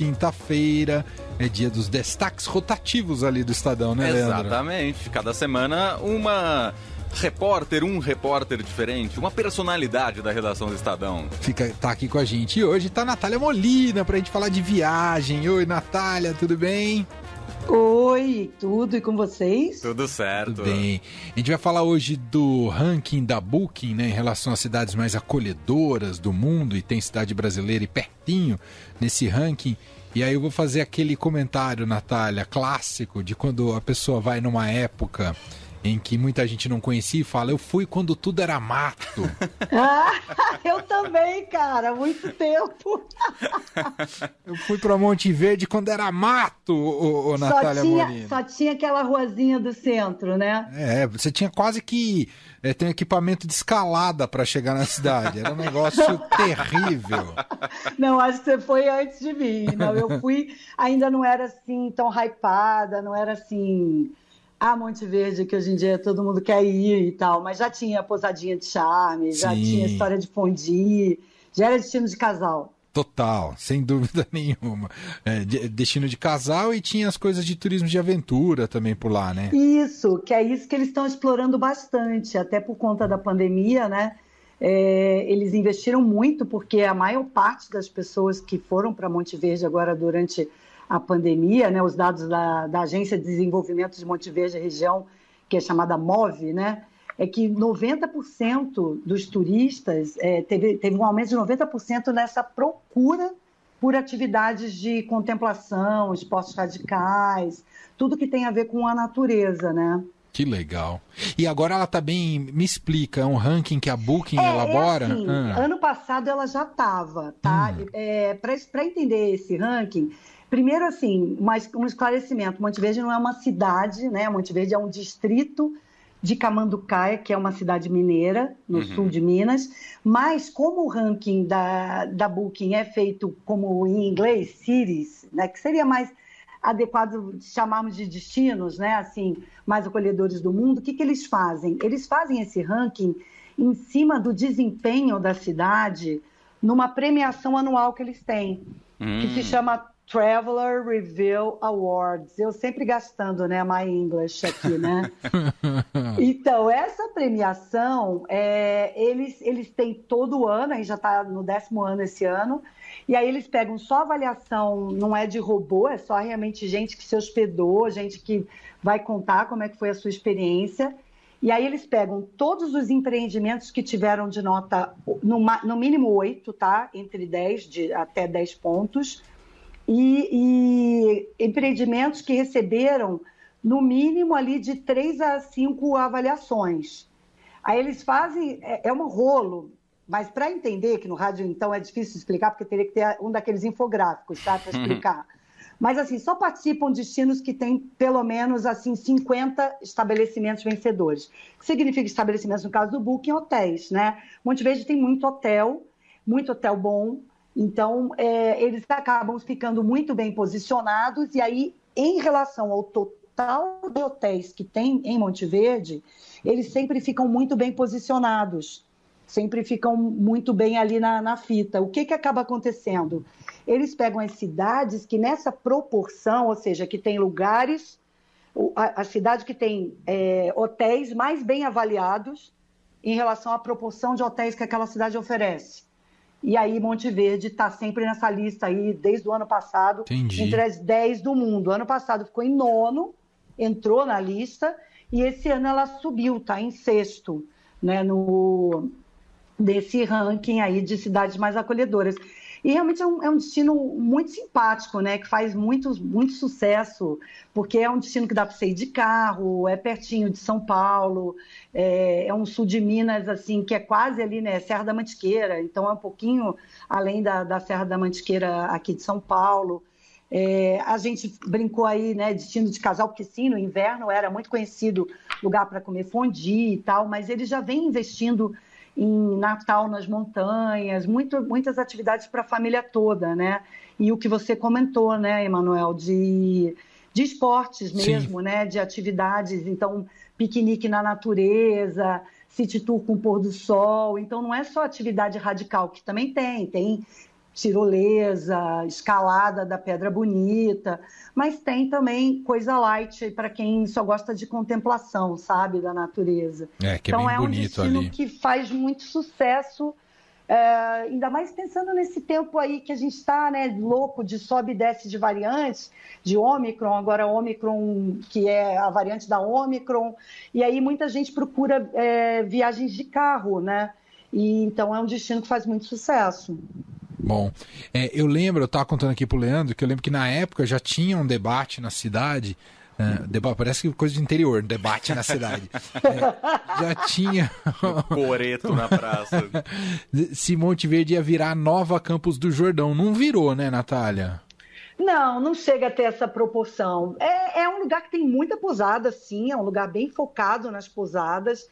quinta-feira. É dia dos destaques rotativos ali do Estadão, né, Leandro? Exatamente. Cada semana uma repórter, um repórter diferente, uma personalidade da redação do Estadão. Fica, tá aqui com a gente. E hoje tá a Natália Molina pra gente falar de viagem. Oi, Natália, tudo bem? Oi, tudo e com vocês? Tudo certo. Tudo bem. A gente vai falar hoje do ranking da Booking, né, em relação às cidades mais acolhedoras do mundo e tem cidade brasileira e pertinho nesse ranking. E aí eu vou fazer aquele comentário, Natália, clássico de quando a pessoa vai numa época em que muita gente não conhecia e fala: Eu fui quando tudo era mato. ah, eu também, cara, muito tempo. eu fui para Monte Verde quando era mato, ô, ô, Natália só tinha, Molina. Só tinha aquela ruazinha do centro, né? É, você tinha quase que é, tem equipamento de escalada para chegar na cidade. Era um negócio terrível. Não, acho que você foi antes de mim. Não, eu fui, ainda não era assim tão hypada, não era assim a Monte Verde, que hoje em dia todo mundo quer ir e tal, mas já tinha Pousadinha de Charme, já Sim. tinha História de Fondi, já era destino de casal. Total, sem dúvida nenhuma. É, destino de casal e tinha as coisas de turismo de aventura também por lá, né? Isso, que é isso que eles estão explorando bastante, até por conta da pandemia, né? É, eles investiram muito, porque a maior parte das pessoas que foram para Monte Verde agora durante a pandemia, né, os dados da, da Agência de Desenvolvimento de Monte Verde região, que é chamada MOVE, né, é que 90% dos turistas é, teve, teve um aumento de 90% nessa procura por atividades de contemplação, esportes radicais, tudo que tem a ver com a natureza, né? Que legal. E agora ela também me explica, é um ranking que a Booking é, elabora? É assim, ah. Ano passado ela já estava, tá? Hum. É, Para entender esse ranking, Primeiro, assim, mais um esclarecimento. Monte Verde não é uma cidade, né? Monte Verde é um distrito de Camanducaia, que é uma cidade mineira, no uhum. sul de Minas. Mas como o ranking da, da Booking é feito como em inglês, cities, né? Que seria mais adequado chamarmos de destinos, né? Assim, mais acolhedores do mundo. O que, que eles fazem? Eles fazem esse ranking em cima do desempenho da cidade numa premiação anual que eles têm, hum. que se hum. chama Traveler Review Awards. Eu sempre gastando, né, My English aqui, né? então, essa premiação, é, eles, eles têm todo ano, a gente já está no décimo ano esse ano, e aí eles pegam só avaliação, não é de robô, é só realmente gente que se hospedou, gente que vai contar como é que foi a sua experiência. E aí eles pegam todos os empreendimentos que tiveram de nota, no, no mínimo 8, tá? Entre 10, de, até 10 pontos e, e empreendimentos que receberam no mínimo ali de três a cinco avaliações. Aí eles fazem, é, é um rolo, mas para entender, que no rádio então é difícil explicar, porque teria que ter um daqueles infográficos, tá, para uhum. explicar. Mas assim, só participam destinos que têm pelo menos assim 50 estabelecimentos vencedores. Que significa estabelecimentos no caso do Booking, hotéis, né? Monte Verde tem muito hotel, muito hotel bom, então, é, eles acabam ficando muito bem posicionados, e aí, em relação ao total de hotéis que tem em Monte Verde, eles sempre ficam muito bem posicionados, sempre ficam muito bem ali na, na fita. O que, que acaba acontecendo? Eles pegam as cidades que, nessa proporção, ou seja, que tem lugares, a, a cidade que tem é, hotéis mais bem avaliados em relação à proporção de hotéis que aquela cidade oferece. E aí Monte Verde está sempre nessa lista aí desde o ano passado, Entendi. entre as 10 do mundo. Ano passado ficou em nono, entrou na lista, e esse ano ela subiu, está em sexto, né, no, desse ranking aí de cidades mais acolhedoras. E realmente é um, é um, destino muito simpático, né? Que faz muito, muito sucesso, porque é um destino que dá para sair de carro, é pertinho de São Paulo, é, é, um sul de Minas, assim, que é quase ali, né? Serra da Mantiqueira, então é um pouquinho além da, da Serra da Mantiqueira aqui de São Paulo. É, a gente brincou aí, né, destino de casal, porque sim, no inverno era muito conhecido lugar para comer fondue e tal, mas ele já vem investindo em Natal nas montanhas, muito, muitas atividades para a família toda, né? E o que você comentou, né, Emanuel, de, de esportes mesmo, Sim. né? De atividades, então, piquenique na natureza, city tour com pôr do sol. Então, não é só atividade radical, que também tem, tem tirolesa, escalada da Pedra Bonita, mas tem também coisa light para quem só gosta de contemplação, sabe, da natureza. É, que é então é, bem um bonito destino ali. que faz muito sucesso, é, ainda mais pensando nesse tempo aí que a gente está, né, louco de sobe e desce de variantes, de Ômicron, agora Ômicron, que é a variante da Ômicron, e aí muita gente procura é, viagens de carro, né? E então é um destino que faz muito sucesso. Bom, é, eu lembro, eu estava contando aqui para o Leandro, que eu lembro que na época já tinha um debate na cidade. Uh, debate, parece que coisa de interior, debate na cidade. é, já tinha. Coreto na praça. Se Monte Verde ia virar nova Campos do Jordão. Não virou, né, Natália? Não, não chega a ter essa proporção. É, é um lugar que tem muita posada, sim, é um lugar bem focado nas posadas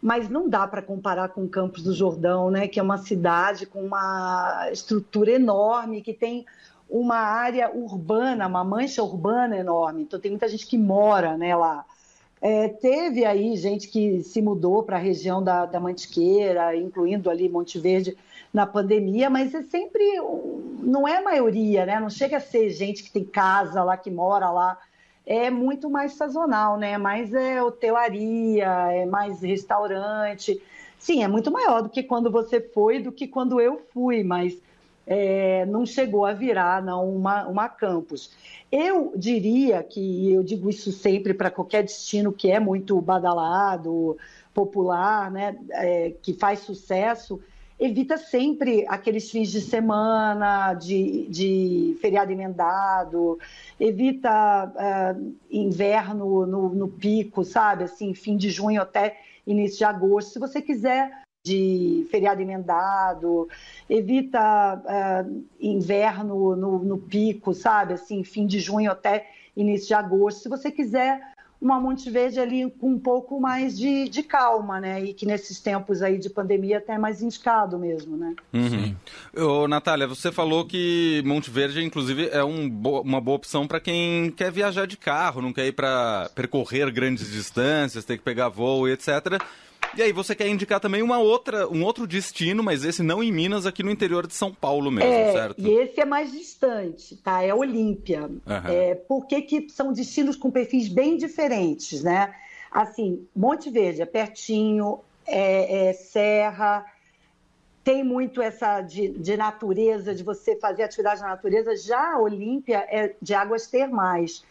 mas não dá para comparar com Campos do Jordão, né, que é uma cidade com uma estrutura enorme, que tem uma área urbana, uma mancha urbana enorme. Então tem muita gente que mora né, lá. É, teve aí gente que se mudou para a região da, da Mantiqueira, incluindo ali Monte Verde na pandemia, mas é sempre não é a maioria, né? Não chega a ser gente que tem casa lá, que mora lá é muito mais sazonal, né? Mais é hotelaria, é mais restaurante. Sim, é muito maior do que quando você foi, do que quando eu fui, mas é, não chegou a virar não uma, uma campus. Eu diria que, eu digo isso sempre para qualquer destino que é muito badalado, popular, né, é, que faz sucesso, evita sempre aqueles fins de semana, de, de feriado emendado, evita uh, inverno no, no, pico, sabe? Assim, fim de junho até início de agosto. Se você quiser de feriado emendado, evita uh, inverno no, no pico, sabe? Assim, fim de junho até início de agosto. Se você quiser uma Monte Verde ali com um pouco mais de, de, calma, né? E que nesses tempos aí de pandemia até é mais indicado mesmo, né? Uhum. Ô, Natália, você falou que Monte Verde, inclusive, é um bo uma boa opção para quem quer viajar de carro, não quer ir para percorrer grandes distâncias, ter que pegar voo e etc. E aí você quer indicar também uma outra, um outro destino, mas esse não em Minas, aqui no interior de São Paulo mesmo, é, certo? E esse é mais distante, tá? É Olímpia. Uhum. É, por que, que são destinos com perfis bem diferentes, né? Assim, Monte Verde é pertinho, é, é serra, tem muito essa de, de, natureza, de você fazer atividade na natureza. Já a Olímpia é de águas termais.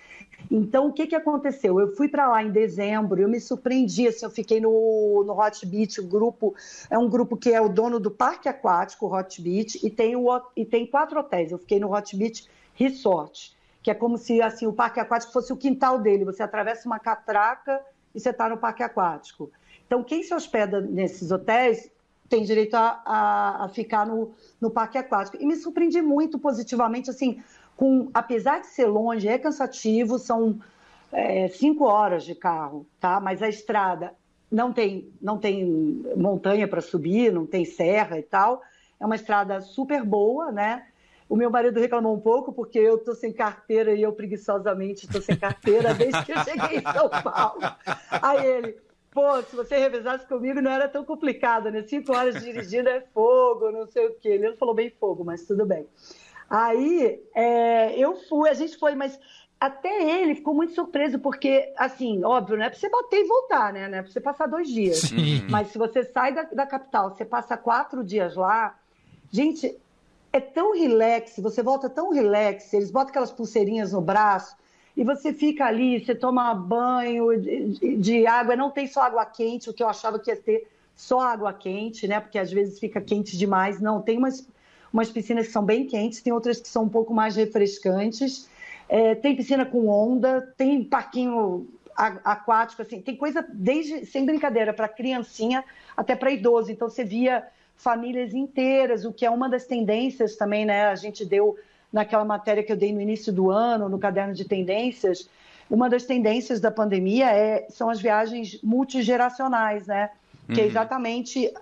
Então, o que, que aconteceu? Eu fui para lá em dezembro, eu me surpreendi, assim, eu fiquei no, no Hot Beach, o grupo, é um grupo que é o dono do parque aquático, Hot Beach, e tem, o, e tem quatro hotéis. Eu fiquei no Hot Beach Resort, que é como se assim o parque aquático fosse o quintal dele. Você atravessa uma catraca e você está no parque aquático. Então, quem se hospeda nesses hotéis tem direito a, a, a ficar no, no parque aquático. E me surpreendi muito positivamente, assim, com, apesar de ser longe, é cansativo, são é, cinco horas de carro, tá? Mas a estrada não tem, não tem montanha para subir, não tem serra e tal. É uma estrada super boa, né? O meu marido reclamou um pouco porque eu estou sem carteira e eu preguiçosamente estou sem carteira desde que eu cheguei em São Paulo. Aí ele, pô, se você revisasse comigo não era tão complicado, né? Cinco horas dirigindo é fogo, não sei o quê. Ele não falou bem fogo, mas tudo bem. Aí é, eu fui, a gente foi, mas até ele ficou muito surpreso, porque, assim, óbvio, não é pra você bater e voltar, né? Não é pra você passar dois dias. Sim. Mas se você sai da, da capital, você passa quatro dias lá, gente, é tão relax, você volta tão relax, eles botam aquelas pulseirinhas no braço, e você fica ali, você toma banho de, de, água, não tem só água quente, o que eu achava que ia ter só água quente, né? Porque às vezes fica quente demais. Não, tem umas umas piscinas que são bem quentes, tem outras que são um pouco mais refrescantes. É, tem piscina com onda, tem parquinho aquático, assim, tem coisa desde, sem brincadeira, para criancinha até para idoso. Então você via famílias inteiras, o que é uma das tendências também, né? A gente deu naquela matéria que eu dei no início do ano, no caderno de tendências, uma das tendências da pandemia é, são as viagens multigeracionais, né? Uhum. Que é uhum. exatamente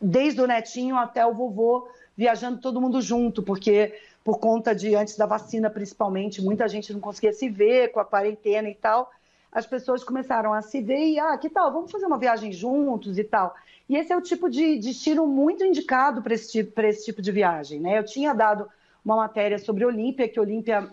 desde o netinho até o vovô viajando todo mundo junto, porque por conta de antes da vacina, principalmente, muita gente não conseguia se ver com a quarentena e tal. as pessoas começaram a se ver e, ah, que tal, vamos fazer uma viagem juntos e tal. E esse é o tipo de destino muito indicado para esse, tipo, esse tipo de viagem. Né? Eu tinha dado uma matéria sobre Olímpia, que Olímpia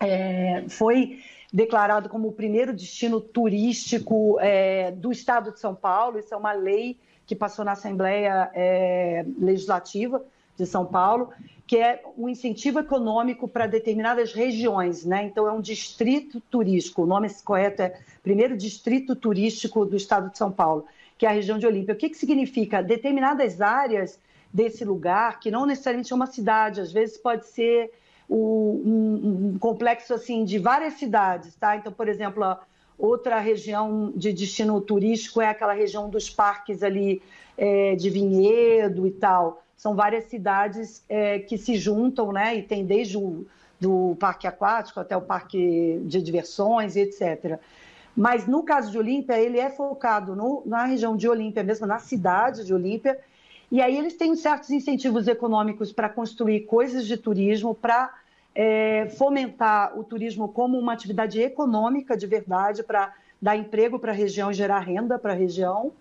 é, foi declarado como o primeiro destino turístico é, do estado de São Paulo. Isso é uma lei que passou na Assembleia é, Legislativa de São Paulo, que é um incentivo econômico para determinadas regiões. Né? Então, é um distrito turístico. O nome correto é primeiro distrito turístico do estado de São Paulo, que é a região de Olímpia. O que, que significa? Determinadas áreas desse lugar, que não necessariamente é uma cidade, às vezes pode ser o, um, um, complexo assim de várias cidades, tá? Então, por exemplo, outra região de destino turístico é aquela região dos parques ali é, de Vinhedo e tal. São várias cidades é, que se juntam, né? E tem desde o do parque aquático até o parque de diversões e etc. Mas no caso de Olímpia, ele é focado no, na região de Olímpia, mesmo na cidade de Olímpia, e aí eles têm certos incentivos econômicos para construir coisas de turismo, para é, fomentar o turismo como uma atividade econômica de verdade, para dar emprego para a região gerar renda para a região.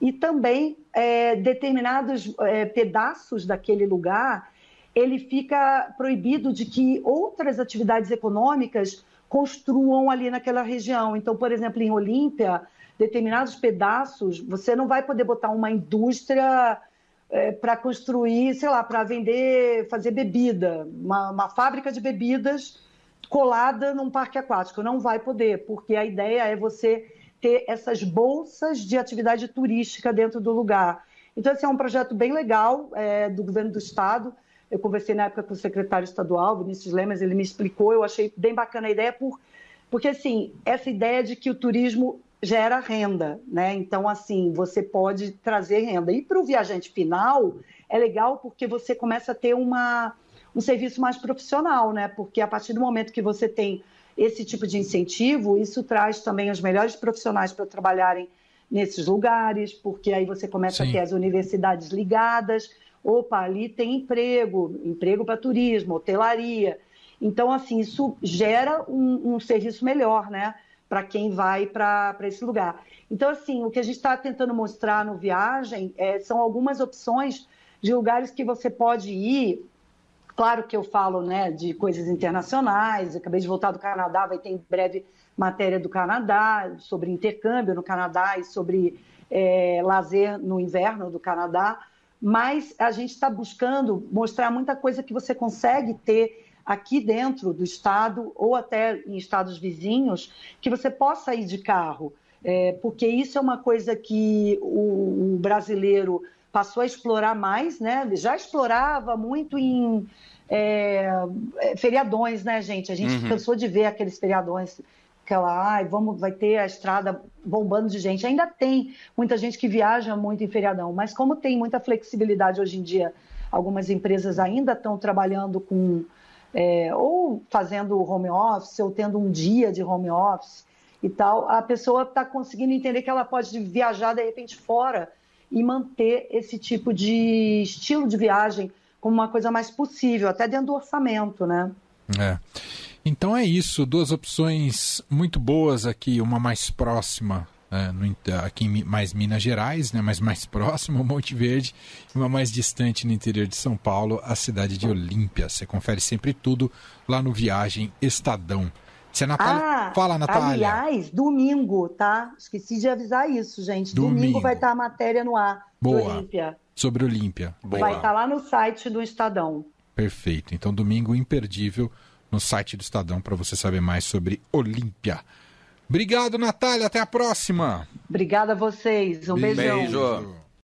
E também é, determinados é, pedaços daquele lugar, ele fica proibido de que outras atividades econômicas construam ali naquela região. Então, por exemplo, em Olímpia, determinados pedaços, você não vai poder botar uma indústria é, para construir, sei lá, para vender, fazer bebida, uma, uma, fábrica de bebidas colada num parque aquático. Não vai poder, porque a ideia é você ter essas bolsas de atividade turística dentro do lugar. Então, esse é um projeto bem legal é, do governo do estado. Eu conversei na época com o secretário estadual, Vinícius Lemas, ele me explicou, eu achei bem bacana a ideia, por, porque, assim, essa ideia de que o turismo gera renda, né? Então, assim, você pode trazer renda. E para o viajante final, é legal porque você começa a ter uma, um serviço mais profissional, né? Porque a partir do momento que você tem esse tipo de incentivo, isso traz também os melhores profissionais para trabalharem nesses lugares, porque aí você começa Sim. a ter as universidades ligadas. Opa, ali tem emprego, emprego para turismo, hotelaria. Então, assim, isso gera um, um serviço melhor, né? Para quem vai para esse lugar. Então, assim, o que a gente está tentando mostrar no Viagem é, são algumas opções de lugares que você pode ir. Claro que eu falo né, de coisas internacionais, eu acabei de voltar do Canadá, vai ter em breve matéria do Canadá, sobre intercâmbio no Canadá e sobre é, lazer no inverno do Canadá, mas a gente está buscando mostrar muita coisa que você consegue ter aqui dentro do estado ou até em estados vizinhos que você possa ir de carro, é, porque isso é uma coisa que o, o, brasileiro passou a explorar mais, né? Já explorava muito em é, é feriadões, né, gente? A gente uhum. cansou de ver aqueles feriadões aquela, ai, vamos, vai ter a estrada bombando de gente. Ainda tem muita gente que viaja muito em feriadão, mas como tem muita flexibilidade hoje em dia, algumas empresas ainda estão trabalhando com é, ou fazendo home office, ou tendo um dia de home office e tal, a pessoa está conseguindo entender que ela pode viajar de repente fora e manter esse tipo de estilo de viagem como uma coisa mais possível, até dentro do orçamento, né? É. Então é isso, duas opções muito boas aqui, uma mais próxima é, no, aqui em mais Minas Gerais, né, mas mais próximo, Monte Verde, e uma mais distante no interior de São Paulo, a cidade de Olímpia. Você confere sempre tudo lá no Viagem Estadão. A Natália... Ah, Fala, Natália. Aliás, domingo, tá? Esqueci de avisar isso, gente. Domingo, domingo vai estar a matéria no ar Boa. de Olímpia. Sobre Olímpia. Vai estar lá no site do Estadão. Perfeito. Então, domingo imperdível no site do Estadão para você saber mais sobre Olímpia. Obrigado, Natália. Até a próxima. Obrigada a vocês. Um beijão. Beijo.